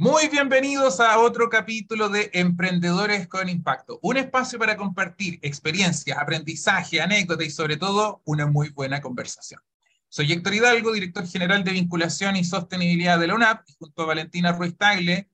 Muy bienvenidos a otro capítulo de Emprendedores con Impacto, un espacio para compartir experiencias, aprendizaje, anécdotas y sobre todo una muy buena conversación. Soy Héctor Hidalgo, director general de vinculación y sostenibilidad de la UNAP, y junto a Valentina Ruiz Tagle,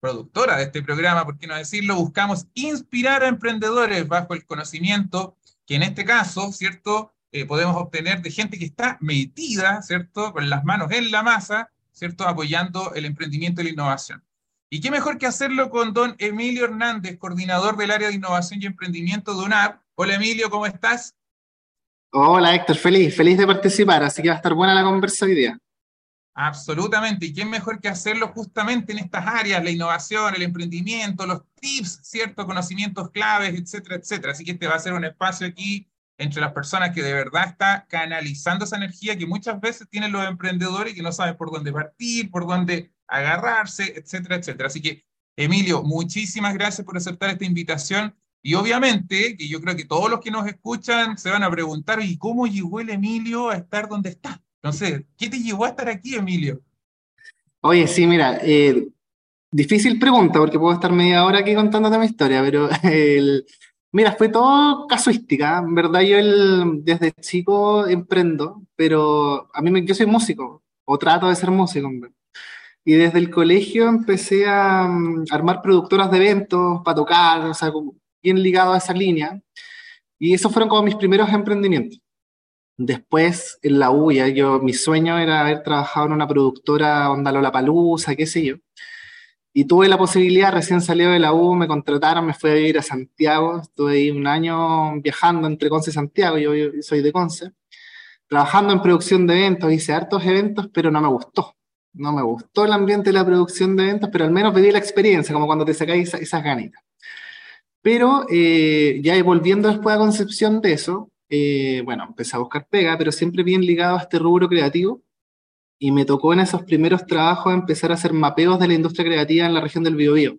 productora de este programa, por qué no decirlo, buscamos inspirar a emprendedores bajo el conocimiento que en este caso, ¿cierto? Eh, podemos obtener de gente que está metida, ¿cierto? Con las manos en la masa ¿cierto? Apoyando el emprendimiento y la innovación. Y qué mejor que hacerlo con don Emilio Hernández, coordinador del área de innovación y emprendimiento de UNAP. Hola Emilio, ¿cómo estás? Hola Héctor, feliz, feliz de participar, así que va a estar buena la conversa hoy día. Absolutamente, y quién mejor que hacerlo justamente en estas áreas, la innovación, el emprendimiento, los tips, ¿cierto? Conocimientos claves, etcétera, etcétera. Así que este va a ser un espacio aquí entre las personas que de verdad está canalizando esa energía que muchas veces tienen los emprendedores que no saben por dónde partir, por dónde agarrarse, etcétera, etcétera. Así que, Emilio, muchísimas gracias por aceptar esta invitación. Y obviamente, que yo creo que todos los que nos escuchan se van a preguntar, ¿y cómo llegó el Emilio a estar donde está? Entonces, ¿qué te llevó a estar aquí, Emilio? Oye, sí, mira, eh, difícil pregunta, porque puedo estar media hora aquí contándote mi historia, pero el, Mira, fue todo casuística. En verdad, yo desde chico emprendo, pero a mí me, yo soy músico, o trato de ser músico. Y desde el colegio empecé a mm, armar productoras de eventos para tocar, o sea, bien ligado a esa línea. Y esos fueron como mis primeros emprendimientos. Después, en la U, yo, mi sueño era haber trabajado en una productora onda Lola Palusa, qué sé yo. Y tuve la posibilidad, recién salió de la U, me contrataron, me fui a vivir a Santiago, estuve ahí un año viajando entre Conce y Santiago, yo, soy de Conce, trabajando en producción de eventos, hice hartos eventos, pero no me gustó. No me gustó el ambiente de la producción de eventos, pero al menos pedí la experiencia, como cuando te sacáis esas, ganitas. Pero eh, ya volviendo después a Concepción de eso, eh, bueno, empecé a buscar pega, pero siempre bien ligado a este rubro creativo y me tocó en esos primeros trabajos empezar a hacer mapeos de la industria creativa en la región del Biobío.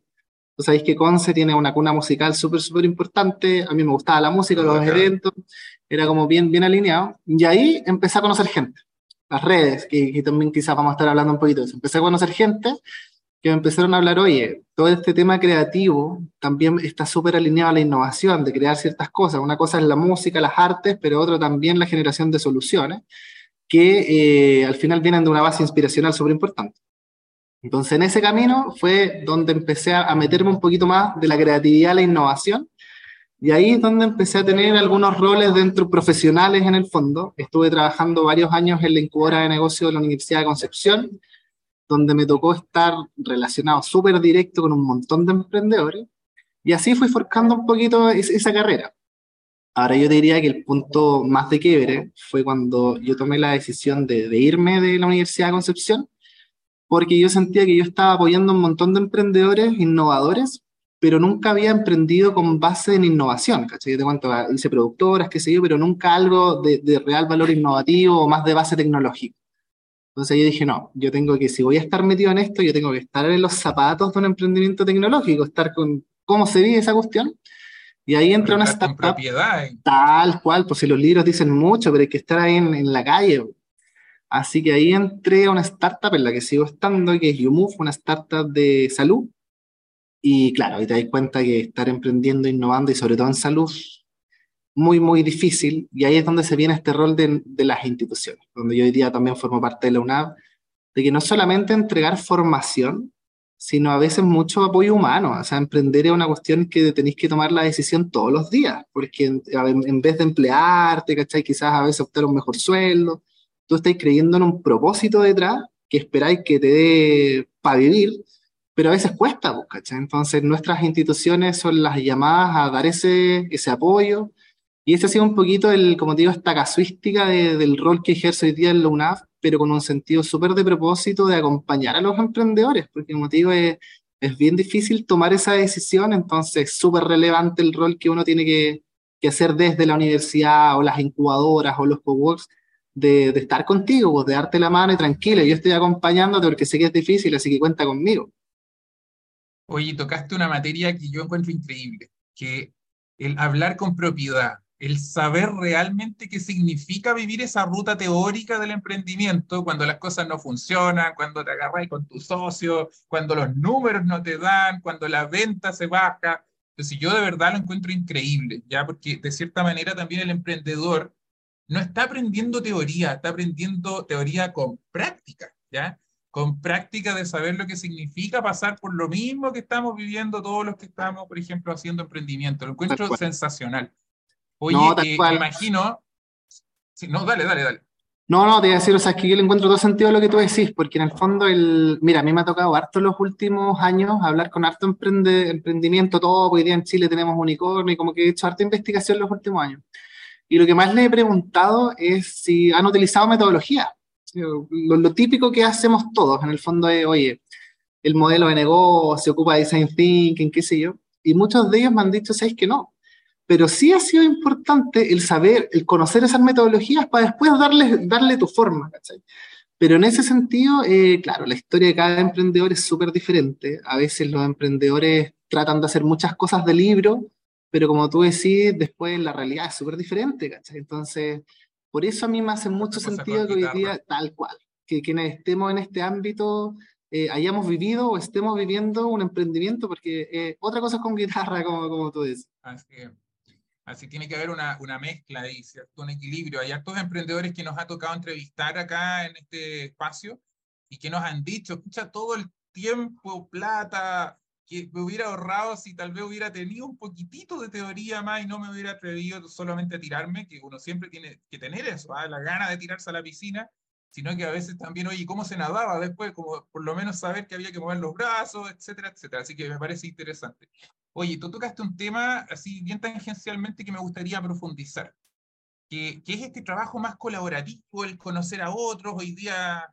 Pues sabéis que Conce tiene una cuna musical súper, súper importante, a mí me gustaba la música, los eventos, era como bien, bien alineado, y ahí empecé a conocer gente, las redes, que, también quizás vamos a estar hablando un poquito de eso, empecé a conocer gente que me empezaron a hablar, oye, todo este tema creativo también está súper alineado a la innovación, de crear ciertas cosas, una cosa es la música, las artes, pero otra también la generación de soluciones, que eh, al final vienen de una base inspiracional súper importante. Entonces, en ese camino fue donde empecé a, meterme un poquito más de la creatividad a la innovación, y ahí es donde empecé a tener algunos roles dentro profesionales en el fondo. Estuve trabajando varios años en la incubadora de negocio de la Universidad de Concepción, donde me tocó estar relacionado súper directo con un montón de emprendedores, y así fui forjando un poquito esa carrera. Ahora yo diría que el punto más de quiebre fue cuando yo tomé la decisión de, irme de la Universidad de Concepción, porque yo sentía que yo estaba apoyando un montón de emprendedores innovadores, pero nunca había emprendido con base en innovación, ¿cachai? Yo te cuento, hice productoras, qué sé yo, pero nunca algo de, de real valor innovativo o más de base tecnológica. Entonces yo dije, no, yo tengo que, si voy a estar metido en esto, yo tengo que estar en los zapatos de un emprendimiento tecnológico, estar con cómo se vive esa cuestión y ahí entra una startup. Propiedad, ¿eh? Tal cual, pues si los libros dicen mucho, pero hay que estar ahí en, la calle. Así que ahí entré a una startup en la que sigo estando, que es YouMove, una startup de salud. Y claro, ahí te das cuenta que estar emprendiendo, innovando y sobre todo en salud, muy, muy difícil. Y ahí es donde se viene este rol de, de las instituciones, donde yo hoy día también formo parte de la UNAV, de que no solamente entregar formación, sino a veces mucho apoyo humano. O sea, emprender es una cuestión que tenéis que tomar la decisión todos los días, porque en, vez de emplearte, ¿cachai? Quizás a veces optar un mejor sueldo, tú estás creyendo en un propósito detrás que esperáis que te dé para vivir, pero a veces cuesta, pues, ¿cachai? Entonces nuestras instituciones son las llamadas a dar ese, ese apoyo, y ese ha sido un poquito, el, como te digo, esta casuística del rol que ejerce hoy día en la UNAF, pero con un sentido súper de propósito de acompañar a los emprendedores, porque como te digo, es, es bien difícil tomar esa decisión, entonces es súper relevante el rol que uno tiene que, que hacer desde la universidad o las incubadoras o los coworks, de, de estar contigo, pues, de darte la mano y tranquilo, yo estoy acompañándote porque sé que es difícil, así que cuenta conmigo. Oye, tocaste una materia que yo encuentro increíble, que el hablar con propiedad, el saber realmente qué significa vivir esa ruta teórica del emprendimiento cuando las cosas no funcionan, cuando te agarras con tu socio, cuando los números no te dan, cuando la venta se baja. Entonces yo de verdad lo encuentro increíble, ¿ya? Porque de cierta manera también el emprendedor no está aprendiendo teoría, está aprendiendo teoría con práctica, ¿ya? Con práctica de saber lo que significa pasar por lo mismo que estamos viviendo todos los que estamos, por ejemplo, haciendo emprendimiento. Lo encuentro sensacional. Oye, eh, me imagino... no, dale, dale, dale. No, no, te voy a decir, o sea, es que yo le encuentro todo sentido a lo que tú decís, porque en el fondo, el, mira, a mí me ha tocado harto los últimos años hablar con harto emprende, emprendimiento, todo, hoy día en Chile tenemos unicornio y como que he hecho harta investigación los últimos años. Y lo que más le he preguntado es si han utilizado metodología. Lo, típico que hacemos todos, en el fondo es, oye, el modelo de negocio, ocupa design thinking, qué sé yo. Y muchos de ellos me han dicho, ¿sabes que no? Pero sí ha sido importante el saber, el conocer esas metodologías para después darle, darle tu forma, ¿cachai? Pero en ese sentido, eh, claro, la historia de cada emprendedor es súper diferente. A veces los emprendedores tratan de hacer muchas cosas de libro, pero como tú decís, después la realidad es súper diferente, ¿cachai? Entonces, por eso a mí me hace mucho sentido que hoy día, tal cual, que quienes estemos en este ámbito eh, hayamos vivido o estemos viviendo un emprendimiento, porque eh, otra cosa es con guitarra, como, como tú dices. Así, así tiene que haber una, una mezcla ahí, ¿cierto? Un equilibrio. Hay hartos emprendedores que nos ha tocado entrevistar acá en este espacio y que nos han dicho, escucha, todo el tiempo, plata, que me hubiera ahorrado si tal vez hubiera tenido un poquitito de teoría más y no me hubiera atrevido solamente a tirarme, que uno siempre tiene que tener eso, ¿ah? la gana de tirarse a la piscina, sino que a veces también, oye, ¿cómo se nadaba después? Como por lo menos saber que había que mover los brazos, etcétera, etcétera. Así que me parece interesante. Oye, tú tocaste un tema así bien tangencialmente que me gustaría profundizar, que, que es este trabajo más colaborativo, el conocer a otros. Hoy día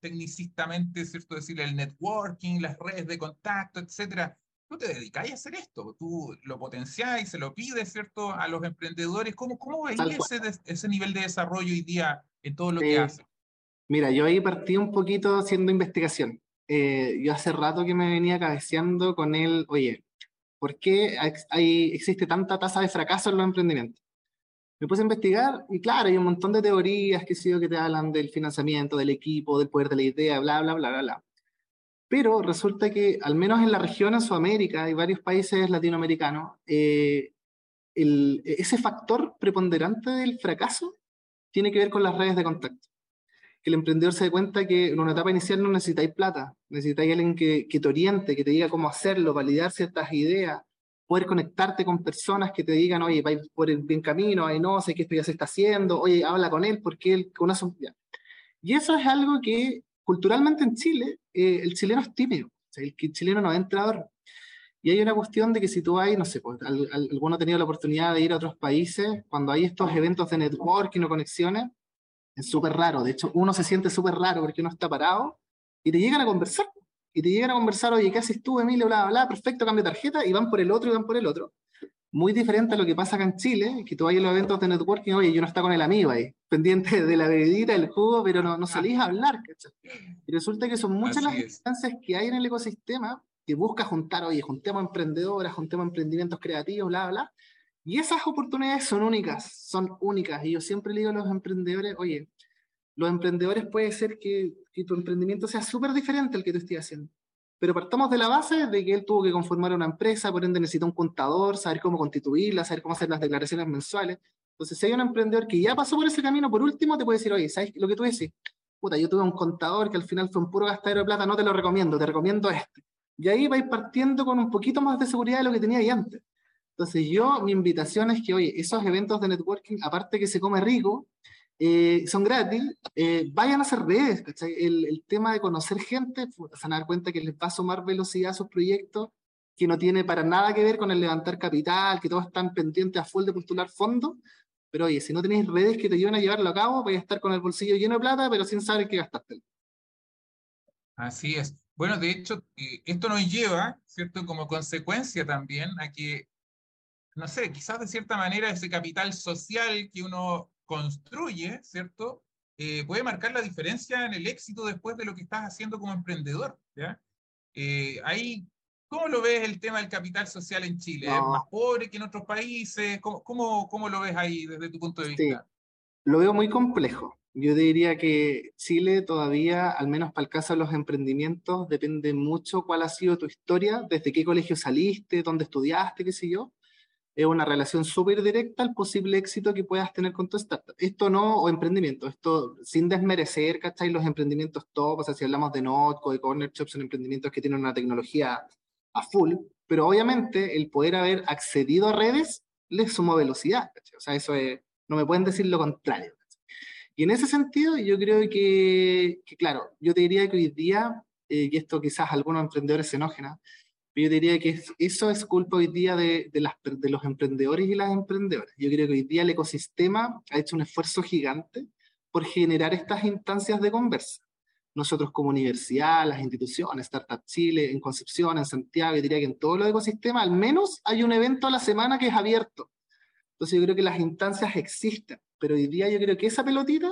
tecnicistamente, ¿cierto? Decirle el networking, las redes de contacto, etcétera. Tú te dedicáis a hacer esto, tú lo potenciáis, se lo pides, ¿cierto? A los emprendedores. ¿Cómo, cómo veis ese, ese nivel de desarrollo hoy día en todo lo que eh, hace? Mira, yo ahí partí un poquito haciendo investigación. Eh, yo hace rato que me venía cabeceando con él, oye, ¿por qué hay, existe tanta tasa de fracaso en los emprendimientos? me puse a investigar y claro, hay un montón de teorías que, sí, que te hablan del financiamiento, del equipo, del poder de la idea, bla, bla, bla, bla, bla. Pero resulta que, al menos en la región, en Sudamérica y varios países latinoamericanos, eh, ese factor preponderante del fracaso tiene que ver con las redes de contacto. El emprendedor se dé cuenta que en una etapa inicial no necesitáis plata, necesitáis alguien que, que te oriente, que te diga cómo hacerlo, validar ciertas ideas, poder conectarte con personas que te digan, oye, vais por el bien camino, ay, no, sé que esto ya se está haciendo, oye, habla con él porque él conoce... Y eso es algo que culturalmente en Chile, eh, el chileno es tímido, sea, el, chileno no es entrador. Y hay una cuestión de que si tú vas, no sé, pues, alguno ha tenido la oportunidad de ir a otros países, cuando hay estos eventos de networking o conexiones, es súper raro. De hecho, uno se siente súper raro porque uno está parado y te llegan a conversar y te llegan a conversar, oye, ¿qué haces tú, Emilio? Bla, bla, bla, perfecto, cambio de tarjeta, y van por el otro y van por el otro. Muy diferente a lo que pasa acá en Chile, que tú vayas a los eventos de networking, oye, yo no está con el amigo ahí, pendiente de la bebidita, el jugo, pero no, no salís a hablar, ¿cachai? Y resulta que son muchas las instancias que hay en el ecosistema que busca juntar, oye, juntemos emprendedoras, juntemos emprendimientos creativos, bla, bla, y esas oportunidades son únicas, son únicas. Y yo siempre le digo a los emprendedores, oye, los emprendedores puede ser que, que tu emprendimiento sea súper diferente al que tú estés haciendo. Pero partamos de la base de que él tuvo que conformar una empresa, por ende necesita un contador, saber cómo constituirla, saber cómo hacer las declaraciones mensuales. Entonces, si hay un emprendedor que ya pasó por ese camino, por último te puede decir, oye, ¿sabes lo que tú decís? Puta, yo tuve un contador que al final fue un puro gastadero de plata, no te lo recomiendo, te recomiendo este. Y ahí vais partiendo con un poquito más de seguridad de lo que tenía ahí antes. Entonces, yo, mi invitación es que, oye, esos eventos de networking, aparte que se come rico, eh, son gratis, eh, vayan a hacer redes, El, el, tema de conocer gente, se van a dar cuenta que les va a sumar velocidad a sus proyectos, que no tiene para nada que ver con el levantar capital, que todos están pendientes a full de postular fondos, pero oye, si no tenéis redes que te ayuden a llevarlo a cabo, vais a estar con el bolsillo lleno de plata, pero sin saber qué gastaste. Así es. Bueno, de hecho, eh, esto nos lleva, ¿cierto? Como consecuencia también a que no sé, quizás de cierta manera ese capital social que uno construye, ¿cierto? Eh, puede marcar la diferencia en el éxito después de lo que estás haciendo como emprendedor, ¿ya? Eh, ahí, ¿cómo lo ves el tema del capital social en Chile? ¿Es más pobre que en otros países? ¿Cómo, cómo, cómo lo ves ahí desde tu punto de vista? Sí, lo veo muy complejo. Yo diría que Chile todavía, al menos para el caso de los emprendimientos, depende mucho cuál ha sido tu historia, desde qué colegio saliste, dónde estudiaste, qué sé yo. Es una relación súper directa al posible éxito que puedas tener con tu startup. Esto no, o emprendimiento, esto sin desmerecer, ¿cachai? Los emprendimientos top, o sea, si hablamos de Notco, de Corner Shop, son emprendimientos que tienen una tecnología a full, pero obviamente el poder haber accedido a redes les sumó velocidad, ¿cachai? O sea, eso es, no me pueden decir lo contrario. Y en ese sentido, yo creo que, claro, yo te diría que hoy día, eh, y esto quizás algunos emprendedores se enojen, yo diría que eso es culpa hoy día de, de, las, de los emprendedores y las emprendedoras. Yo creo que hoy día el ecosistema ha hecho un esfuerzo gigante por generar estas instancias de conversa. Nosotros como universidad, las instituciones, Startup Chile, en Concepción, en Santiago, yo diría que en todo el ecosistema al menos hay un evento a la semana que es abierto. Entonces yo creo que las instancias existen pero hoy día yo creo que esa pelotita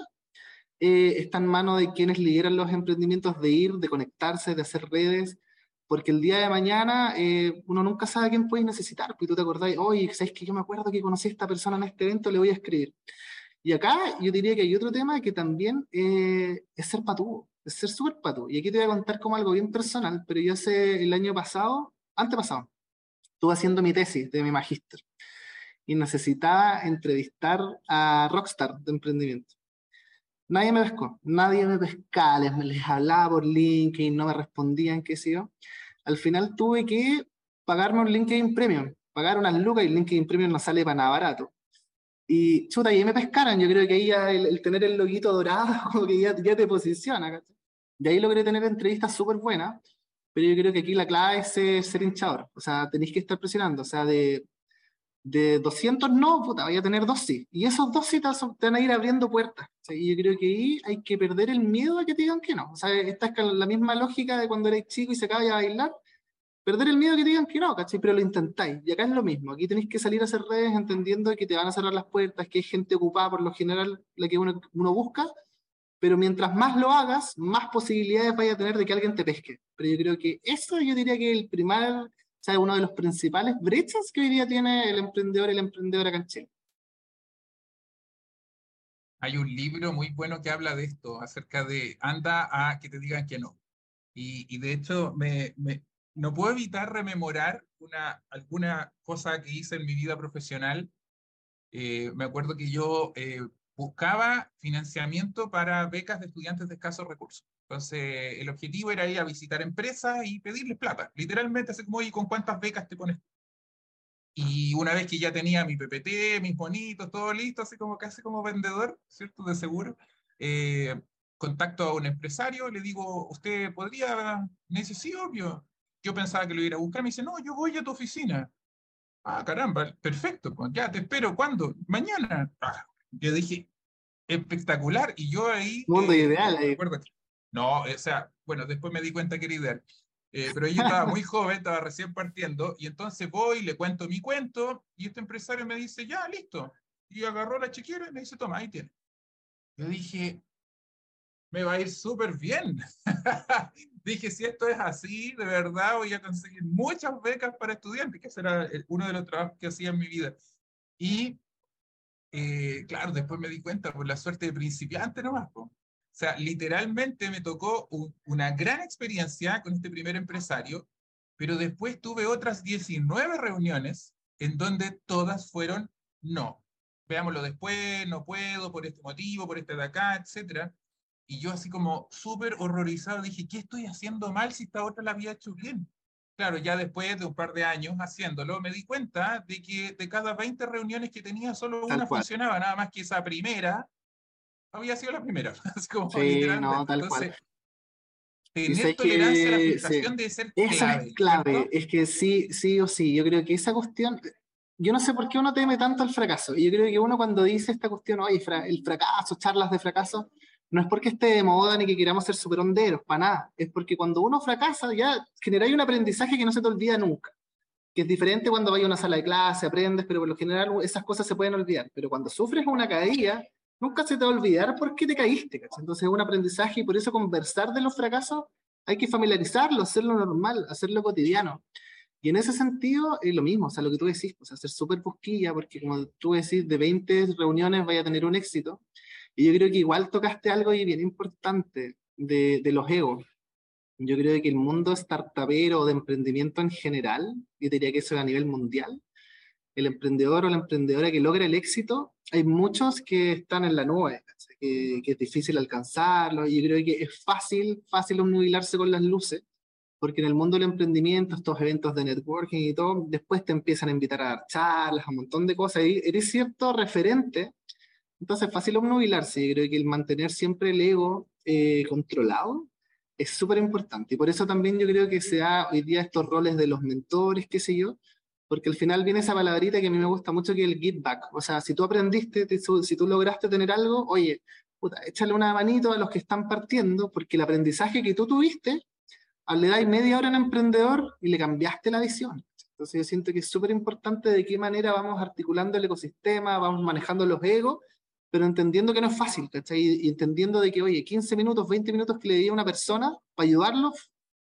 eh, está en manos de quienes lideran los emprendimientos de ir, de conectarse, de hacer redes, porque el día de mañana eh, uno nunca sabe a quién puedes necesitar, porque tú te acordás, oye, ¿sabes que yo me acuerdo que conocí a esta persona en este evento, le voy a escribir? Y acá yo diría que hay otro tema que también eh, es ser patú, es ser súper patú. Y aquí te voy a contar como algo bien personal, pero yo hace el año pasado, antepasado, estuve haciendo mi tesis de mi magíster y necesitaba entrevistar a Rockstar de emprendimiento. Nadie me pescó, nadie me pescaba, les, les hablaba por LinkedIn, no me respondían, qué sé yo. Al final tuve que pagarme un LinkedIn Premium, pagar unas lucas y el LinkedIn Premium no sale para nada barato. Y chuta, y me pescaron, yo creo que ahí ya el, tener el loguito dorado como que ya, ya te posiciona. De ahí logré tener entrevistas súper buenas, pero yo creo que aquí la clave es ser, ser hinchador, o sea, tenéis que estar presionando, o sea, de de 200 no, puta, voy a tener dos sí. Y esos dos sí te van a ir abriendo puertas. Y yo creo que ahí hay que perder el miedo a que te digan que no. O sea, esta es la misma lógica de cuando eres chico y se acaba de bailar. Perder el miedo a que te digan que no, ¿cachai? Pero lo intentáis. Y acá es lo mismo. Aquí tenéis que salir a hacer redes entendiendo que te van a cerrar las puertas, que hay gente ocupada por lo general, la que uno, uno busca. Pero mientras más lo hagas, más posibilidades vaya a tener de que alguien te pesque. Pero yo creo que eso yo diría que el primer sea, uno de los principales brechas que hoy día tiene el emprendedor y la emprendedora acá en Chile. Hay un libro muy bueno que habla de esto, acerca de anda a que te digan que no. Y, y de hecho, me, me, no puedo evitar rememorar una, alguna cosa que hice en mi vida profesional. Eh, me acuerdo que yo eh, buscaba financiamiento para becas de estudiantes de escasos recursos. Entonces, el objetivo era ir a visitar empresas y pedirles plata. Literalmente, así como, ¿y con cuántas becas te pones? Y una vez que ya tenía mi PPT, mis bonitos, todo listo, así como casi como vendedor, ¿cierto? De seguro, eh, contacto a un empresario, le digo, ¿usted podría? Me dice, sí, obvio. Yo pensaba que lo iba a buscar, me dice, no, yo voy a tu oficina. Ah, caramba, perfecto, pues ya te espero, ¿cuándo? Mañana. Ah, yo dije, espectacular, y yo ahí... Mundo eh, ideal. Eh. No, o sea, bueno, después me di cuenta que era ideal. Eh, pero yo estaba muy joven, estaba recién partiendo, y entonces voy, le cuento mi cuento, y este empresario me dice, ya, listo. Y agarró la chiquera y me dice, toma, ahí tiene. Yo dije, me va a ir súper bien. dije, si esto es así, de verdad voy a conseguir muchas becas para estudiantes, que ese era uno de los trabajos que hacía en mi vida. Y, eh, claro, después me di cuenta, por la suerte de principiante nomás, pues. O sea, literalmente me tocó una gran experiencia con este primer empresario, pero después tuve otras 19 reuniones en donde todas fueron no. Veámoslo después, no puedo, por este motivo, por este de acá, etc. Y yo así como súper horrorizado dije, ¿qué estoy haciendo mal si esta otra la había hecho bien? Claro, ya después de un par de años haciéndolo, me di cuenta de que de cada 20 reuniones que tenía, solo una funcionaba, nada más que esa primera, había sido la primera. Es como sí, no, tal Entonces, cual. Tener tolerancia a la frustración de ser esa clave. es clave, es que sí, sí o sí, yo creo que esa cuestión, yo no sé por qué uno teme tanto al fracaso, y yo creo que uno cuando dice esta cuestión, oye, el fracaso, charlas de fracaso, no es porque esté de moda ni que queramos ser super honderos, para nada, es porque cuando uno fracasa ya generáis un aprendizaje que no se te olvida nunca. que es diferente cuando vayas a una sala de clase, aprendes, pero por lo general esas cosas se pueden olvidar. Pero cuando sufres una caída, nunca se te va a olvidar por qué te caíste. Entonces es un aprendizaje y por eso conversar de los fracasos hay que familiarizarlo, hacerlo normal, hacerlo cotidiano. Y en ese sentido es lo mismo, o sea, lo que tú decís, pues hacer súper busquilla, porque como tú decís, de 20 reuniones vaya a tener un éxito. Y yo creo que igual tocaste algo y bien importante de, de los egos. Yo creo que el mundo startupero de emprendimiento en general, yo diría que eso es a nivel mundial, el emprendedor o la emprendedora que logra el éxito, hay muchos que están en la nube, que, que, es difícil alcanzarlo, y yo creo que es fácil, fácil obnubilarse con las luces, porque en el mundo del emprendimiento, estos eventos de networking y todo, después te empiezan a invitar a dar charlas, a un montón de cosas, y eres cierto referente, entonces es fácil obnubilarse, yo creo que el mantener siempre el ego eh, controlado es súper importante. Y por eso también yo creo que se da hoy día estos roles de los mentores, qué sé yo, porque al final viene esa palabrita que a mí me gusta mucho que es el give back. O sea, si tú aprendiste, si tú lograste tener algo, oye, puta, échale una manito a los que están partiendo, porque el aprendizaje que tú tuviste, le das media hora a un emprendedor y le cambiaste la visión. Entonces yo siento que es súper importante de qué manera vamos articulando el ecosistema, vamos manejando los egos pero entendiendo que no es fácil, ¿cachai? Y entendiendo de que, oye, 15 minutos, 20 minutos que le di a una persona para ayudarlo,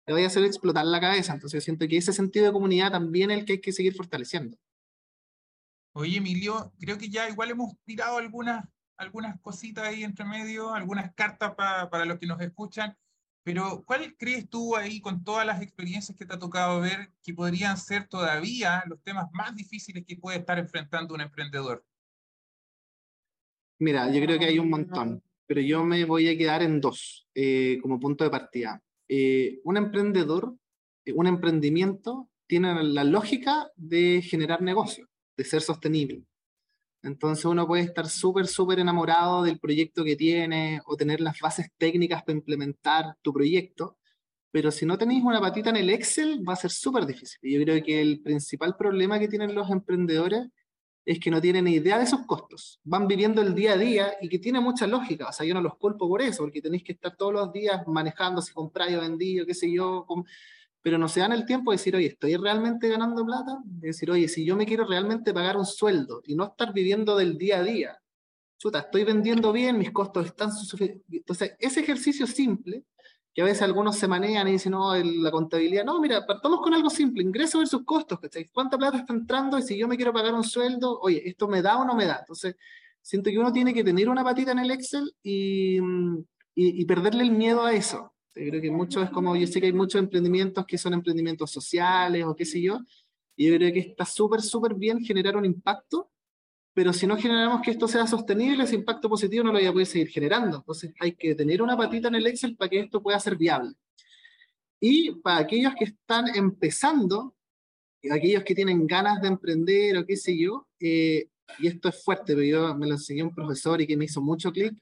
le voy a hacer explotar la cabeza. Entonces siento que ese sentido de comunidad también es el que hay que seguir fortaleciendo. Oye, Emilio, creo que ya igual hemos tirado algunas, algunas cositas ahí entre medio, algunas cartas para los que nos escuchan, pero ¿cuál crees tú ahí con todas las experiencias que te ha tocado ver que podrían ser todavía los temas más difíciles que puede estar enfrentando un emprendedor? Mira, yo creo que hay un montón, pero yo me voy a quedar en dos eh, como punto de partida. Eh, un emprendedor, eh, un emprendimiento, tiene la lógica de generar negocio, de ser sostenible. Entonces uno puede estar súper, súper enamorado del proyecto que tiene o tener las bases técnicas para implementar tu proyecto, pero si no tenéis una patita en el Excel va a ser súper difícil. Yo creo que el principal problema que tienen los emprendedores es que no tienen idea de esos costos. Van viviendo el día a día y que tiene mucha lógica. O sea, yo no los culpo por eso, porque tenéis que estar todos los días manejando si compráis o vendí, qué sé yo. Pero no se dan el tiempo de decir, oye, ¿estoy realmente ganando plata? De decir, oye, si yo me quiero realmente pagar un sueldo y no estar viviendo del día a día, chuta, estoy vendiendo bien, mis costos están suficientes. Entonces, ese ejercicio simple que a veces algunos se manean y dicen, no, la contabilidad, no, mira, partamos con algo simple, ingreso versus costos, ¿cachai? ¿Cuánta plata está entrando? Y si yo me quiero pagar un sueldo, oye, ¿esto me da o no me da? Entonces, siento que uno tiene que tener una patita en el Excel y, y, perderle el miedo a eso. Yo creo que mucho es como, yo sé que hay muchos emprendimientos que son emprendimientos sociales o qué sé yo, y yo creo que está súper, súper bien generar un impacto, pero si no generamos que esto sea sostenible, ese impacto positivo no lo voy a poder seguir generando. Entonces hay que tener una patita en el Excel para que esto pueda ser viable. Y para aquellos que están empezando, aquellos que tienen ganas de emprender o qué sé yo, eh, y esto es fuerte, pero yo me lo enseñó un profesor y que me hizo mucho clic,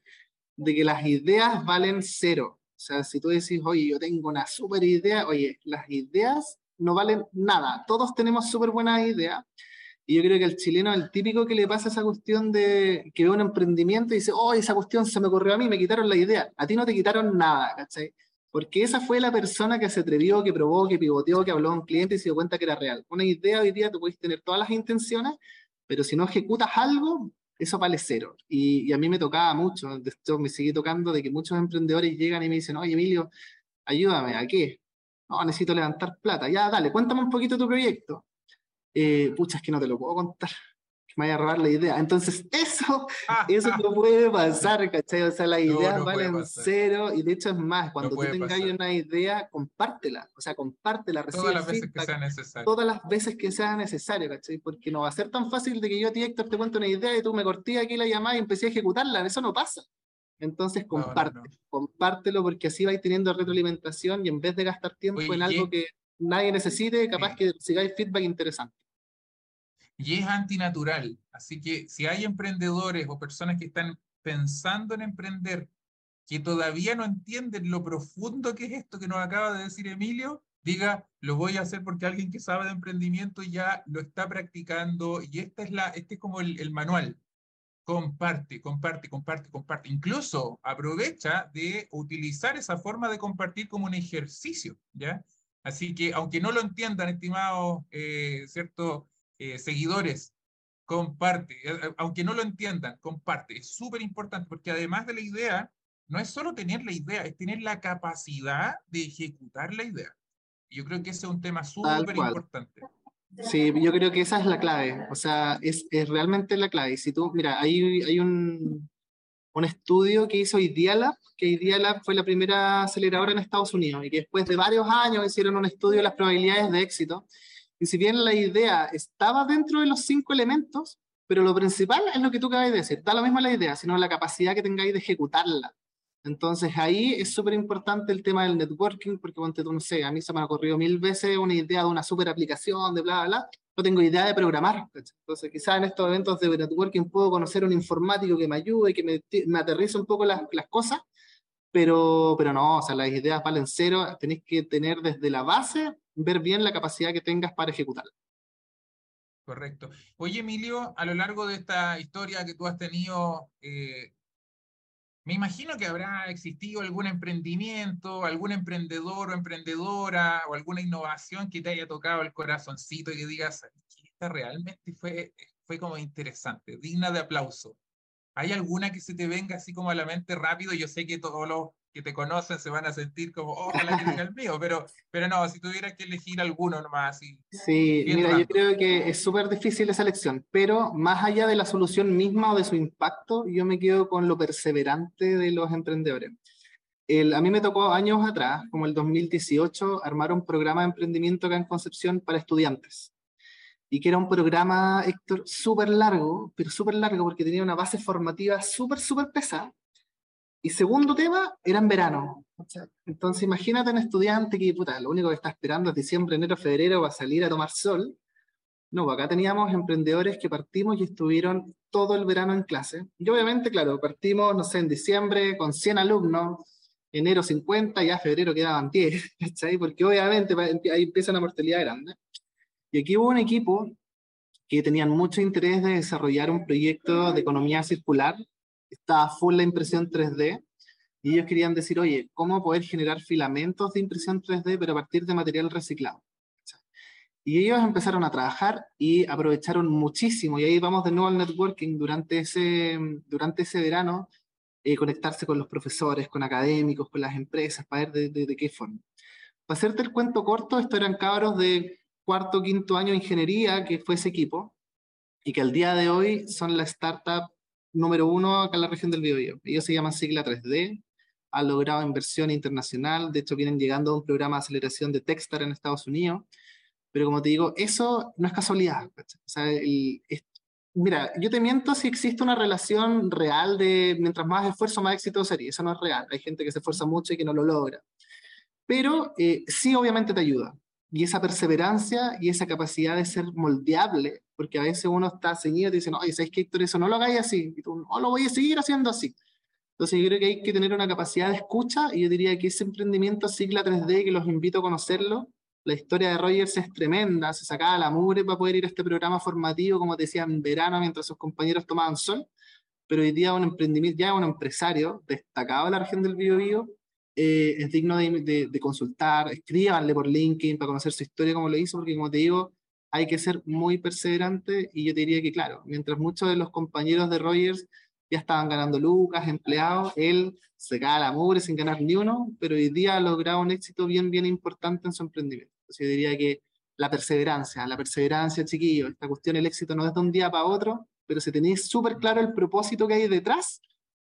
de que las ideas valen cero. O sea, si tú decís, oye, yo tengo una súper idea, oye, las ideas no valen nada. Todos tenemos súper buenas ideas y yo creo que el chileno es el típico que le pasa esa cuestión de que ve un emprendimiento y dice, oh, esa cuestión se me ocurrió a mí, me quitaron la idea. A ti no te quitaron nada, ¿cachai? Porque esa fue la persona que se atrevió, que probó, que pivoteó, que habló a un cliente y se dio cuenta que era real. Una idea hoy día tú puedes tener todas las intenciones, pero si no ejecutas algo, eso vale cero. Y, a mí me tocaba mucho, de esto me sigue tocando, de que muchos emprendedores llegan y me dicen, oye Emilio, ayúdame, ¿a qué? No, necesito levantar plata. Ya, dale, cuéntame un poquito tu proyecto eh, pucha, es que no te lo puedo contar, que me vaya a robar la idea. Entonces, eso, eso no puede pasar, ¿cachai? O sea, las ideas valen cero, y de hecho es más, cuando tú tengas una idea, compártela, o sea, compártela, Todas las veces que sea necesario. Todas las veces que sea necesario, ¿cachai? Porque no va a ser tan fácil de que yo a ti, Héctor, te cuente una idea y tú me corté aquí la llamada y empecé a ejecutarla, eso no pasa. Entonces, comparte, compártelo porque así vais teniendo retroalimentación y en vez de gastar tiempo en algo que nadie necesite, capaz que sigáis feedback interesante y es antinatural. Así que si hay emprendedores o personas que están pensando en emprender, que todavía no entienden lo profundo que es esto que nos acaba de decir Emilio, diga, lo voy a hacer porque alguien que sabe de emprendimiento ya lo está practicando y esta es la, este es como el, manual. Comparte, comparte, comparte, comparte. Incluso aprovecha de utilizar esa forma de compartir como un ejercicio, ¿ya? Así que, aunque no lo entiendan, estimados eh, ciertos eh, seguidores, comparte. Eh, aunque no lo entiendan, comparte. Es súper importante porque además de la idea, no es solo tener la idea, es tener la capacidad de ejecutar la idea. Y yo creo que ese es un tema súper importante. Sí, yo creo que esa es la clave, o sea, es, es realmente la clave. Si tú, mira, hay, hay un, un estudio que hizo Idealab, que Idealab fue la primera aceleradora en Estados Unidos y que después de varios años hicieron un estudio de las probabilidades de éxito. Y si bien la idea estaba dentro de los cinco elementos, pero lo principal es lo que tú acabas de decir, da lo mismo la idea, sino la capacidad que tengáis de ejecutarla. Entonces ahí es súper importante el tema del networking, porque ponte tú, no sé, a mí se me ha ocurrido mil veces una idea de una super aplicación, de bla, bla, bla, no tengo idea de programar. Entonces quizás en estos eventos de networking puedo conocer un informático que me ayude, que me, me aterrice un poco las, las cosas, pero, pero no, o sea, las ideas valen cero, tenéis que tener desde la base, ver bien la capacidad que tengas para ejecutarla. Correcto. Oye, Emilio, a lo largo de esta historia que tú has tenido, eh, me imagino que habrá existido algún emprendimiento, algún emprendedor o emprendedora o alguna innovación que te haya tocado el corazoncito y que digas, esta realmente fue, fue como interesante, digna de aplauso. ¿Hay alguna que se te venga así como a la mente rápido? Yo sé que todos los que te conocen se van a sentir como, ojalá que tenga el mío, pero, pero no, si tuvieras que elegir alguno nomás. sí, mira, yo creo que es súper difícil esa elección, pero más allá de la solución misma o de su impacto, yo me quedo con lo perseverante de los emprendedores. El, a mí me tocó años atrás, como el 2018, armar un programa de emprendimiento acá en Concepción para estudiantes. Y que era un programa, Héctor, súper largo, pero súper largo porque tenía una base formativa súper, súper pesada y segundo tema, era en verano. Entonces imagínate un estudiante que, puta, lo único que está esperando es diciembre, enero, febrero va a salir a tomar sol. No, pues acá teníamos emprendedores que partimos y estuvieron todo el verano en clase. Y obviamente, claro, partimos, no sé, en diciembre con 100 alumnos, enero 50, ya febrero quedaban 10, ¿cachai? Porque obviamente ahí empieza una mortalidad grande. Y aquí hubo un equipo que tenían mucho interés de desarrollar un proyecto de economía circular estaba full la impresión 3D y ellos querían decir, oye, ¿cómo poder generar filamentos de impresión 3D pero a partir de material reciclado? Y ellos empezaron a trabajar y aprovecharon muchísimo, y ahí vamos de nuevo al networking durante ese, durante ese verano, eh, conectarse con los profesores, con académicos, con las empresas, para ver de, de, qué forma. Para hacerte el cuento corto, estos eran cabros de cuarto, quinto año de ingeniería, que fue ese equipo, y que al día de hoy son la startup número uno acá en la región del Biobío. Ellos se llaman Sigla 3D, han logrado inversión internacional, de hecho vienen llegando a un programa de aceleración de Techstar en Estados Unidos, pero como te digo, eso no es casualidad. Mira, yo te miento si existe una relación real de mientras más esfuerzo, más éxito sería. Eso no es real. Hay gente que se esfuerza mucho y que no lo logra. Pero eh, sí, obviamente te ayuda y esa perseverancia y esa capacidad de ser moldeable, porque a veces uno está ceñido y te dice, no, ¿sabes qué, Héctor? Eso no lo hagáis así, y tú, no, lo voy a seguir haciendo así. Entonces yo creo que hay que tener una capacidad de escucha y yo diría que ese emprendimiento Sigla 3D, que los invito a conocerlo, la historia de Rogers es tremenda, se sacaba la mugre para poder ir a este programa formativo, como te decía, en verano mientras sus compañeros tomaban sol, pero hoy día un emprendimiento, ya un empresario destacado en la región del Biobío, eh, es digno de, de, consultar, escríbanle por LinkedIn para conocer su historia como lo hizo, porque como te digo, hay que ser muy perseverante y yo te diría que, claro, mientras muchos de los compañeros de Rogers ya estaban ganando lucas, empleados, él se cae la mugre sin ganar ni uno, pero hoy día ha logrado un éxito bien, bien importante en su emprendimiento. Entonces yo diría que la perseverancia, la perseverancia, chiquillos, esta cuestión, el éxito no es de un día para otro, pero si tenéis súper claro el propósito que hay detrás,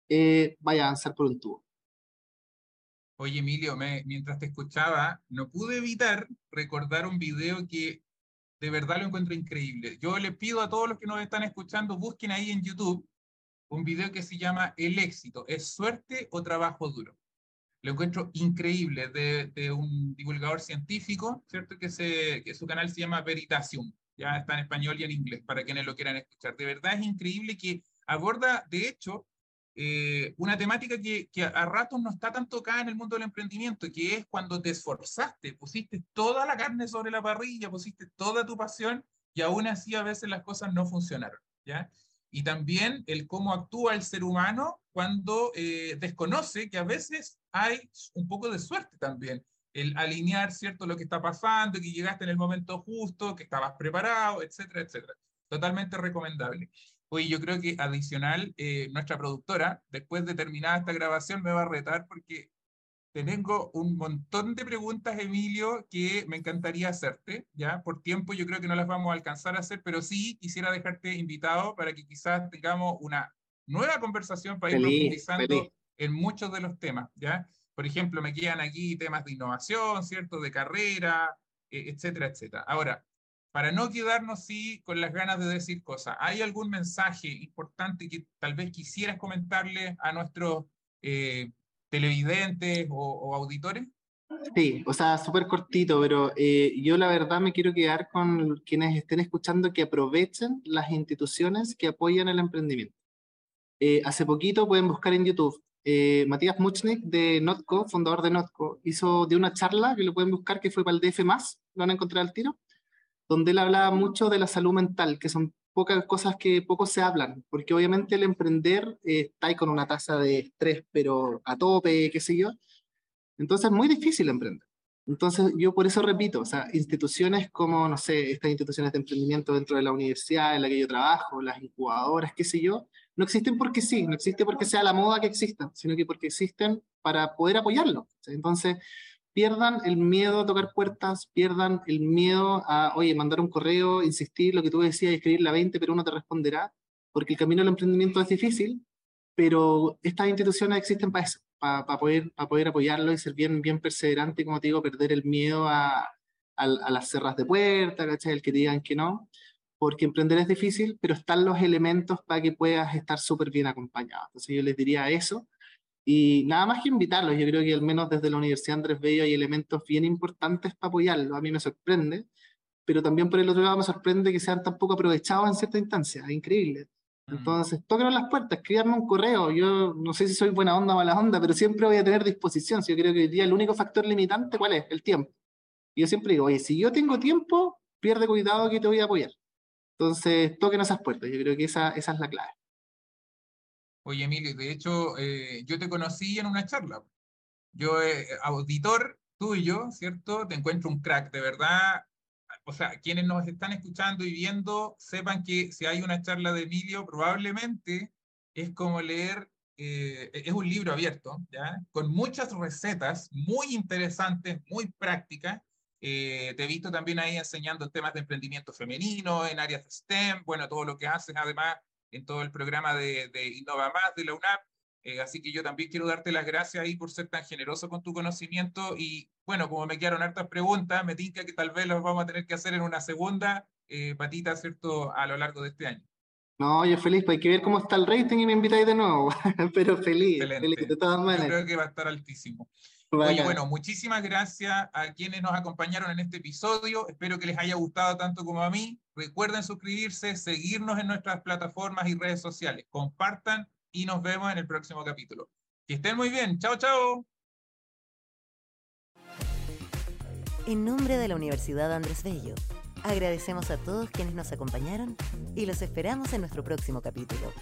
eh, vaya a avanzar por un tubo. Oye, Emilio, mientras te escuchaba, no pude evitar recordar un video que de verdad lo encuentro increíble. Yo le pido a todos los que nos están escuchando, busquen ahí en YouTube un video que se llama El éxito, ¿es suerte o trabajo duro? Lo encuentro increíble, de, un divulgador científico, ¿cierto? Que, que su canal se llama Veritasium, ya está en español y en inglés, para quienes lo quieran escuchar. De verdad es increíble que aborda, de hecho, eh, una temática que, a ratos no está tan tocada en el mundo del emprendimiento, que es cuando te esforzaste, pusiste toda la carne sobre la parrilla, pusiste toda tu pasión y aún así a veces las cosas no funcionaron, ¿ya? Y también el cómo actúa el ser humano cuando eh, desconoce que a veces hay un poco de suerte también el alinear, ¿cierto?, lo que está pasando, que llegaste en el momento justo, que estabas preparado, etcétera, etcétera. Totalmente recomendable. Oye, yo creo que adicional, eh, nuestra productora, después de terminada esta grabación, me va a retar porque tengo un montón de preguntas, Emilio, que me encantaría hacerte, ¿ya? Por tiempo yo creo que no las vamos a alcanzar a hacer, pero sí quisiera dejarte invitado para que quizás tengamos una nueva conversación para ir profundizando en muchos de los temas, ¿ya? Por ejemplo, me quedan aquí temas de innovación, ¿cierto? De carrera, eh, etcétera, etcétera. Ahora, para no quedarnos sí con las ganas de decir cosas, ¿hay algún mensaje importante que tal vez quisieras comentarle a nuestros eh, televidentes o, auditores? Sí, o sea, súper cortito, pero eh, yo la verdad me quiero quedar con quienes estén escuchando que aprovechen las instituciones que apoyan el emprendimiento. hace poquito pueden buscar en YouTube eh, Matías Muchnik de Notco, fundador de Notco, hizo de una charla que lo pueden buscar que fue para el DF, lo van a encontrar al tiro, donde él hablaba mucho de la salud mental, que son pocas cosas que poco se hablan, porque obviamente el emprender eh, está ahí con una tasa de estrés, pero a tope, qué sé yo. Entonces es muy difícil emprender. Entonces yo por eso repito, o sea, instituciones como, no sé, estas instituciones de emprendimiento dentro de la universidad en la que yo trabajo, las incubadoras, qué sé yo, no existen porque sí, no existe porque sea la moda que existan, sino que porque existen para poder apoyarlo. Entonces, pierdan el miedo a tocar puertas, pierdan el miedo a, oye, mandar un correo, insistir, lo que tú decías, escribir la 20, pero uno te responderá, porque el camino del emprendimiento es difícil, pero estas instituciones existen para eso, para, poder, para poder apoyarlo y ser bien, bien perseverante, como te digo, perder el miedo a, a, las cerras de puerta, ¿cachai? El que digan que no, porque emprender es difícil, pero están los elementos para que puedas estar súper bien acompañado. Entonces yo les diría eso. Y nada más que invitarlos, yo creo que al menos desde la Universidad Andrés Bello hay elementos bien importantes para apoyarlo. A mí me sorprende, pero también por el otro lado me sorprende que sean tan poco aprovechados en cierta instancia. Es increíble. Mm. Entonces, toquen las puertas, escríbanme un correo. Yo no sé si soy buena onda o mala onda, pero siempre voy a tener disposición. Si yo creo que hoy día el único factor limitante, ¿cuál es? El tiempo. Y yo siempre digo, oye, si yo tengo tiempo, pierde cuidado que te voy a apoyar. Entonces, toquen esas puertas. Yo creo que esa, esa es la clave. Oye, Emilio, de hecho, eh, yo te conocí en una charla. Yo, eh, auditor tuyo, ¿cierto? Te encuentro un crack, de verdad. O sea, quienes nos están escuchando y viendo, sepan que si hay una charla de Emilio, probablemente es como leer, eh, es un libro abierto, ¿ya? Con muchas recetas muy interesantes, muy prácticas, eh, te he visto también ahí enseñando temas de emprendimiento femenino, en áreas de STEM, bueno, todo lo que haces además en todo el programa de, de Innova Más de la UNAP. Eh, así que yo también quiero darte las gracias ahí por ser tan generoso con tu conocimiento y bueno, como me quedaron hartas preguntas, me tinca que tal vez los vamos a tener que hacer en una segunda eh, patita, ¿cierto?, a lo largo de este año. No, yo feliz, pues hay que ver cómo está el rating y me invitáis de nuevo, pero feliz, feliz de todas maneras. Yo creo que va a estar altísimo. Oye, bueno, muchísimas gracias a quienes nos acompañaron en este episodio. Espero que les haya gustado tanto como a mí. Recuerden suscribirse, seguirnos en nuestras plataformas y redes sociales. Compartan y nos vemos en el próximo capítulo. Que estén muy bien. Chao, chao. En nombre de la Universidad Andrés Bello, agradecemos a todos quienes nos acompañaron y los esperamos en nuestro próximo capítulo.